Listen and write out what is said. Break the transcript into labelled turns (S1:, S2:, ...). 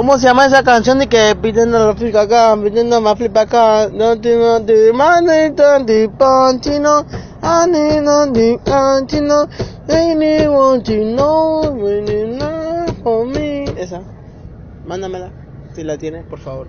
S1: ¿Cómo se llama esa canción de que pidiendo la flipa acá, pidiendo la flipa acá? No te no te de no de want to know for me. Esa, mándamela si la tienes, por favor.